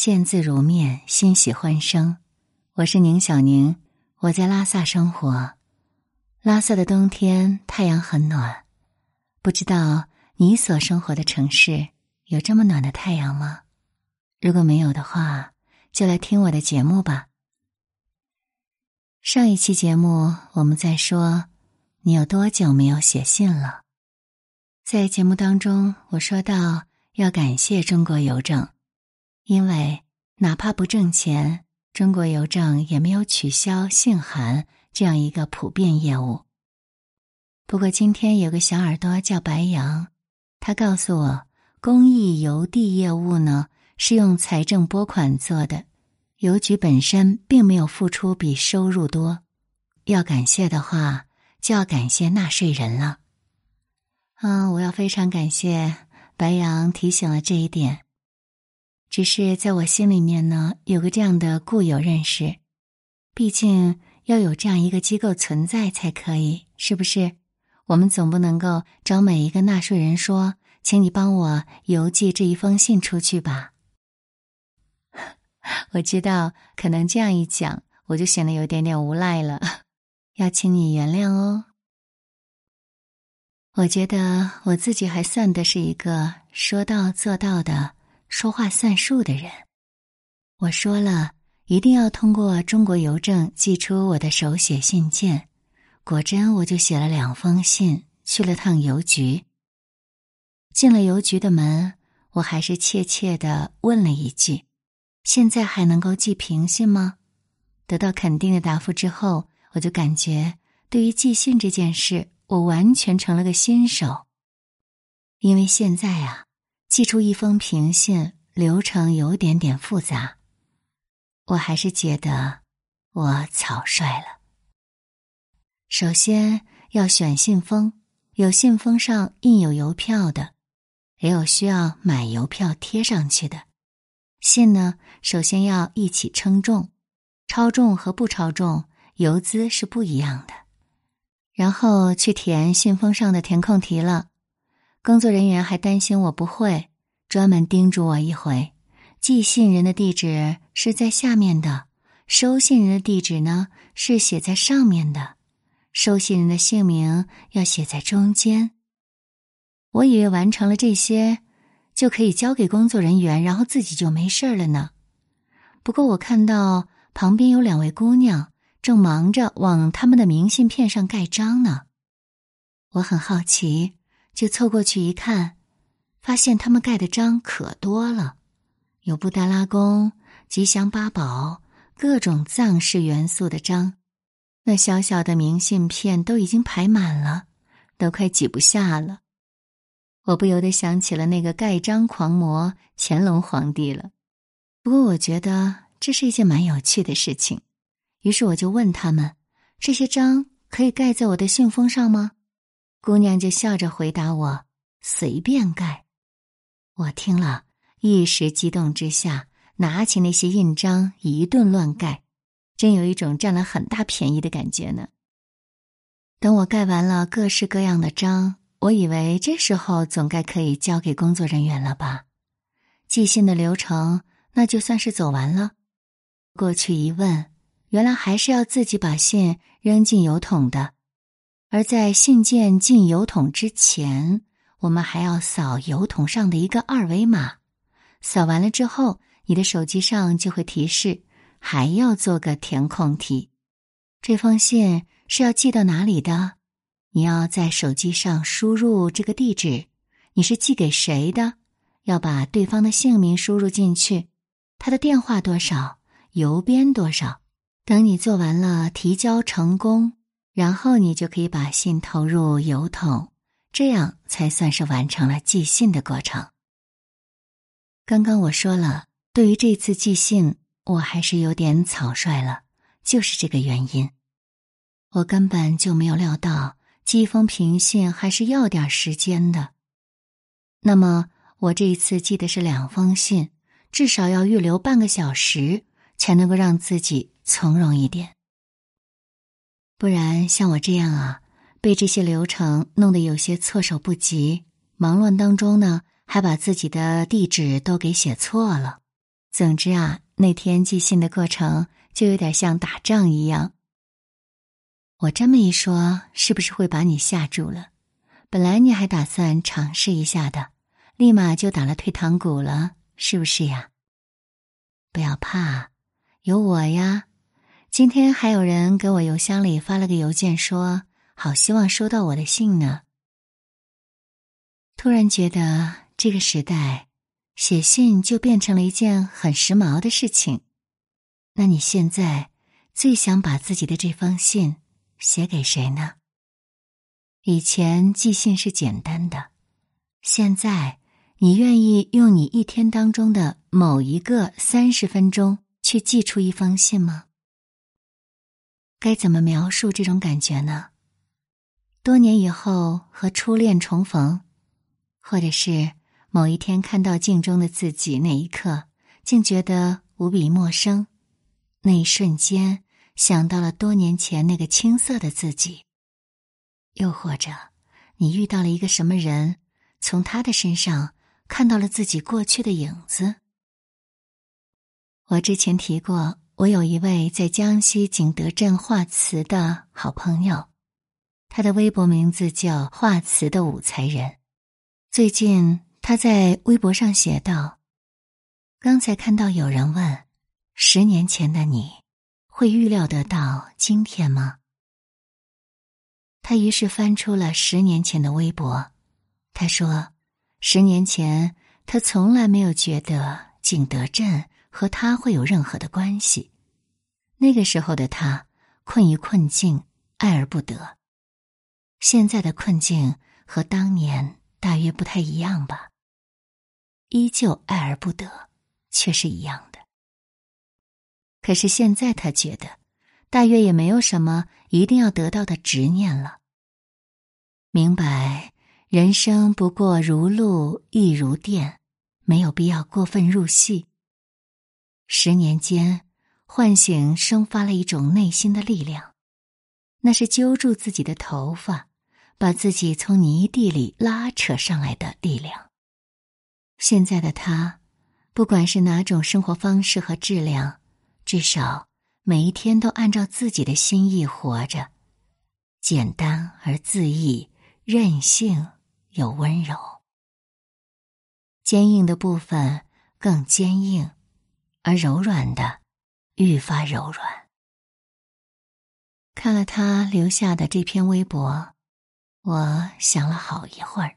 见字如面，欣喜欢声。我是宁小宁，我在拉萨生活。拉萨的冬天太阳很暖，不知道你所生活的城市有这么暖的太阳吗？如果没有的话，就来听我的节目吧。上一期节目我们在说，你有多久没有写信了？在节目当中，我说到要感谢中国邮政。因为哪怕不挣钱，中国邮政也没有取消信函这样一个普遍业务。不过今天有个小耳朵叫白杨，他告诉我，公益邮递业务呢是用财政拨款做的，邮局本身并没有付出比收入多。要感谢的话，就要感谢纳税人了。嗯，我要非常感谢白杨提醒了这一点。只是在我心里面呢，有个这样的固有认识，毕竟要有这样一个机构存在才可以，是不是？我们总不能够找每一个纳税人说，请你帮我邮寄这一封信出去吧？我知道，可能这样一讲，我就显得有点点无赖了，要请你原谅哦。我觉得我自己还算的是一个说到做到的。说话算数的人，我说了一定要通过中国邮政寄出我的手写信件，果真我就写了两封信，去了趟邮局。进了邮局的门，我还是怯怯的问了一句：“现在还能够寄平信吗？”得到肯定的答复之后，我就感觉对于寄信这件事，我完全成了个新手，因为现在啊。寄出一封平信流程有点点复杂，我还是觉得我草率了。首先要选信封，有信封上印有邮票的，也有需要买邮票贴上去的。信呢，首先要一起称重，超重和不超重邮资是不一样的。然后去填信封上的填空题了。工作人员还担心我不会，专门叮嘱我一回：寄信人的地址是在下面的，收信人的地址呢是写在上面的，收信人的姓名要写在中间。我以为完成了这些，就可以交给工作人员，然后自己就没事了呢。不过我看到旁边有两位姑娘正忙着往他们的明信片上盖章呢，我很好奇。就凑过去一看，发现他们盖的章可多了，有布达拉宫、吉祥八宝、各种藏式元素的章，那小小的明信片都已经排满了，都快挤不下了。我不由得想起了那个盖章狂魔乾隆皇帝了。不过我觉得这是一件蛮有趣的事情，于是我就问他们：这些章可以盖在我的信封上吗？姑娘就笑着回答我：“随便盖。”我听了一时激动之下，拿起那些印章一顿乱盖，真有一种占了很大便宜的感觉呢。等我盖完了各式各样的章，我以为这时候总该可以交给工作人员了吧？寄信的流程那就算是走完了。过去一问，原来还是要自己把信扔进邮筒的。而在信件进邮筒之前，我们还要扫邮筒上的一个二维码。扫完了之后，你的手机上就会提示还要做个填空题。这封信是要寄到哪里的？你要在手机上输入这个地址。你是寄给谁的？要把对方的姓名输入进去，他的电话多少，邮编多少。等你做完了，提交成功。然后你就可以把信投入邮筒，这样才算是完成了寄信的过程。刚刚我说了，对于这次寄信，我还是有点草率了，就是这个原因。我根本就没有料到寄一封平信还是要点时间的。那么我这一次寄的是两封信，至少要预留半个小时，才能够让自己从容一点。不然，像我这样啊，被这些流程弄得有些措手不及，忙乱当中呢，还把自己的地址都给写错了，总之啊，那天寄信的过程就有点像打仗一样。我这么一说，是不是会把你吓住了？本来你还打算尝试一下的，立马就打了退堂鼓了，是不是呀？不要怕，有我呀。今天还有人给我邮箱里发了个邮件，说好希望收到我的信呢。突然觉得这个时代写信就变成了一件很时髦的事情。那你现在最想把自己的这封信？写给谁呢？以前寄信是简单的，现在你愿意用你一天当中的某一个三十分钟去寄出一封信吗？该怎么描述这种感觉呢？多年以后和初恋重逢，或者是某一天看到镜中的自己那一刻，竟觉得无比陌生，那一瞬间。想到了多年前那个青涩的自己，又或者你遇到了一个什么人，从他的身上看到了自己过去的影子。我之前提过，我有一位在江西景德镇画瓷的好朋友，他的微博名字叫“画瓷的武才人”。最近他在微博上写道：“刚才看到有人问，十年前的你。”会预料得到今天吗？他于是翻出了十年前的微博。他说：“十年前，他从来没有觉得景德镇和他会有任何的关系。那个时候的他困于困境，爱而不得。现在的困境和当年大约不太一样吧？依旧爱而不得，却是一样的。”可是现在，他觉得，大约也没有什么一定要得到的执念了。明白，人生不过如露亦如电，没有必要过分入戏。十年间，唤醒生发了一种内心的力量，那是揪住自己的头发，把自己从泥地里拉扯上来的力量。现在的他，不管是哪种生活方式和质量。至少每一天都按照自己的心意活着，简单而恣意，任性又温柔。坚硬的部分更坚硬，而柔软的愈发柔软。看了他留下的这篇微博，我想了好一会儿。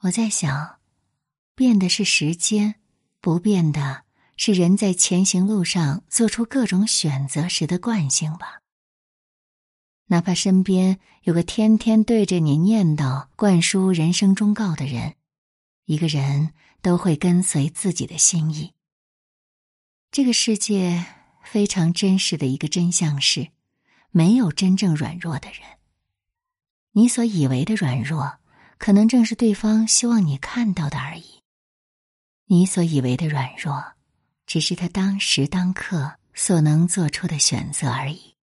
我在想，变的是时间，不变的。是人在前行路上做出各种选择时的惯性吧。哪怕身边有个天天对着你念叨、灌输人生忠告的人，一个人都会跟随自己的心意。这个世界非常真实的一个真相是，没有真正软弱的人。你所以为的软弱，可能正是对方希望你看到的而已。你所以为的软弱。只是他当时当刻所能做出的选择而已。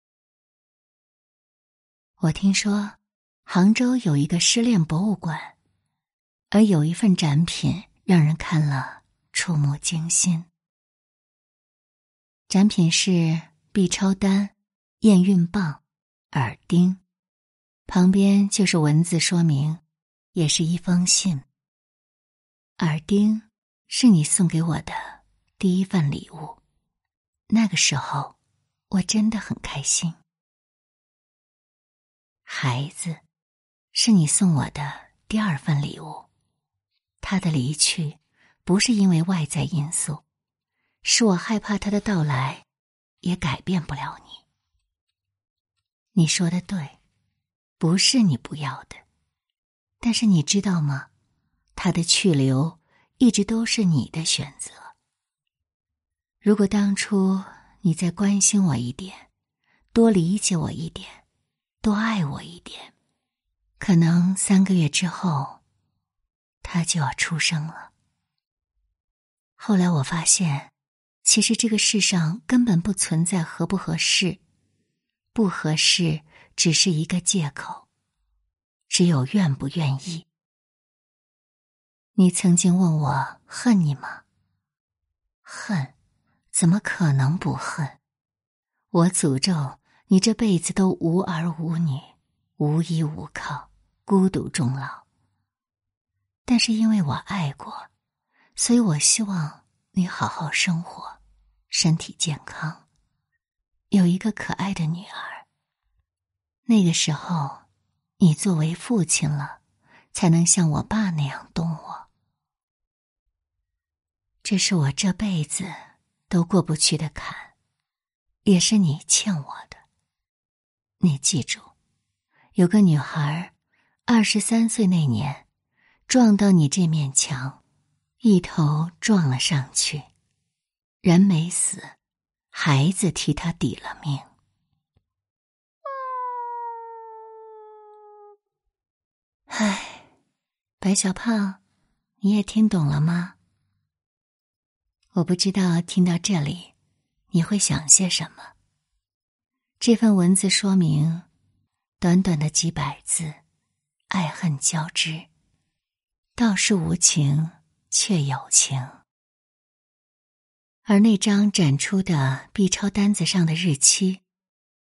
我听说，杭州有一个失恋博物馆，而有一份展品让人看了触目惊心。展品是 B 超单、验孕棒、耳钉，旁边就是文字说明，也是一封信。耳钉是你送给我的。第一份礼物，那个时候我真的很开心。孩子，是你送我的第二份礼物。他的离去不是因为外在因素，是我害怕他的到来也改变不了你。你说的对，不是你不要的，但是你知道吗？他的去留一直都是你的选择。如果当初你再关心我一点，多理解我一点，多爱我一点，可能三个月之后，他就要出生了。后来我发现，其实这个世上根本不存在合不合适，不合适只是一个借口，只有愿不愿意。你曾经问我恨你吗？恨，怎么可能不恨？我诅咒你这辈子都无儿无女，无依无靠，孤独终老。但是因为我爱过，所以我希望你好好生活，身体健康，有一个可爱的女儿。那个时候，你作为父亲了，才能像我爸那样懂我。这是我这辈子都过不去的坎，也是你欠我的。你记住，有个女孩，二十三岁那年，撞到你这面墙，一头撞了上去，人没死，孩子替她抵了命。唉，白小胖，你也听懂了吗？我不知道听到这里，你会想些什么。这份文字说明，短短的几百字，爱恨交织，道是无情却有情。而那张展出的 B 超单子上的日期，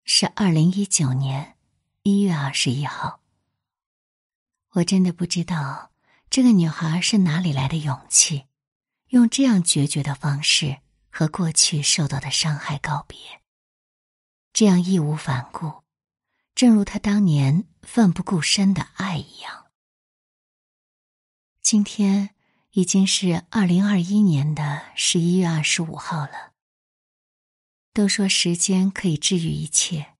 是二零一九年一月二十一号。我真的不知道这个女孩是哪里来的勇气。用这样决绝的方式和过去受到的伤害告别，这样义无反顾，正如她当年奋不顾身的爱一样。今天已经是二零二一年的十一月二十五号了。都说时间可以治愈一切，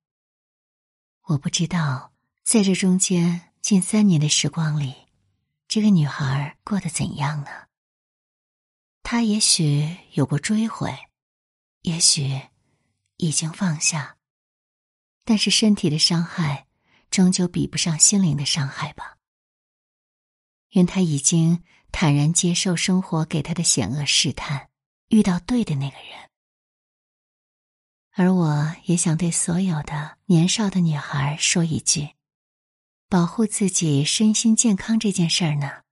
我不知道在这中间近三年的时光里，这个女孩过得怎样呢？他也许有过追悔，也许已经放下，但是身体的伤害终究比不上心灵的伤害吧。愿他已经坦然接受生活给他的险恶试探，遇到对的那个人。而我也想对所有的年少的女孩说一句：保护自己身心健康这件事儿呢，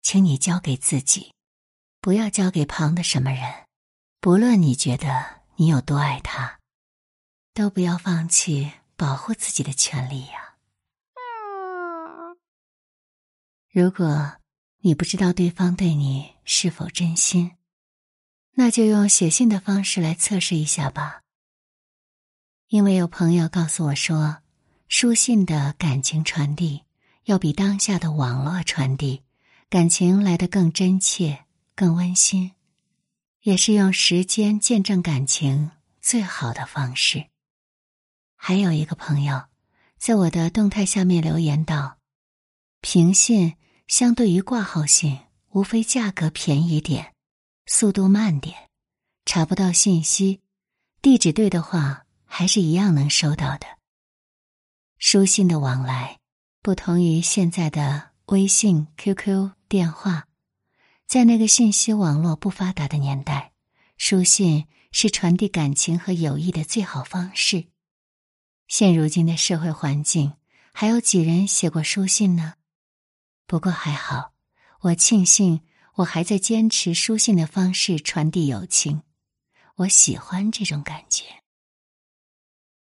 请你交给自己。不要交给旁的什么人，不论你觉得你有多爱他，都不要放弃保护自己的权利呀。如果你不知道对方对你是否真心，那就用写信的方式来测试一下吧。因为有朋友告诉我说，书信的感情传递要比当下的网络传递感情来得更真切。更温馨，也是用时间见证感情最好的方式。还有一个朋友，在我的动态下面留言道：“平信相对于挂号信，无非价格便宜点，速度慢点，查不到信息，地址对的话，还是一样能收到的。书信的往来，不同于现在的微信、QQ、电话。”在那个信息网络不发达的年代，书信是传递感情和友谊的最好方式。现如今的社会环境，还有几人写过书信呢？不过还好，我庆幸我还在坚持书信的方式传递友情。我喜欢这种感觉，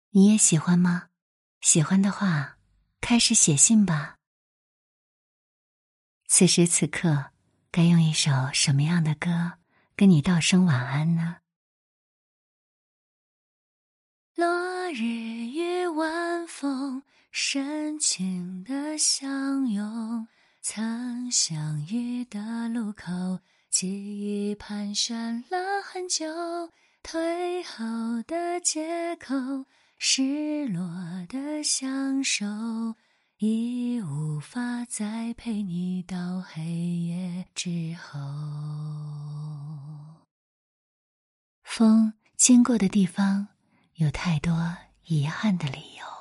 你也喜欢吗？喜欢的话，开始写信吧。此时此刻。该用一首什么样的歌跟你道声晚安呢？落日与晚风深情的相拥，曾相遇的路口，记忆盘旋了很久，退后的借口，失落的相守。已无法再陪你到黑夜之后。风经过的地方，有太多遗憾的理由。